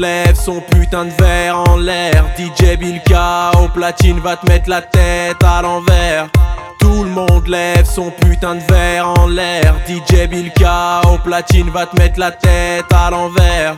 lève son putain de verre en l'air. DJ Bilka au platine va te mettre la tête à l'envers. Tout le monde lève son putain de verre en l'air. DJ Bilka au platine va te mettre la tête à l'envers.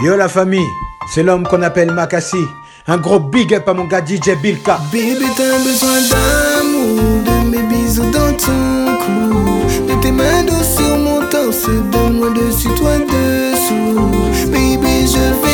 Yo la famille, c'est l'homme qu'on appelle Makassi. Un gros big up à mon gars DJ Bilka. Bébé, t'as besoin d'amour, de mes bisous dans ton cou, de tes mains douces sur mon torse, de moi dessus, toi dessous. Baby, je vais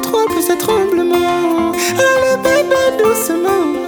doucement, oh doucement,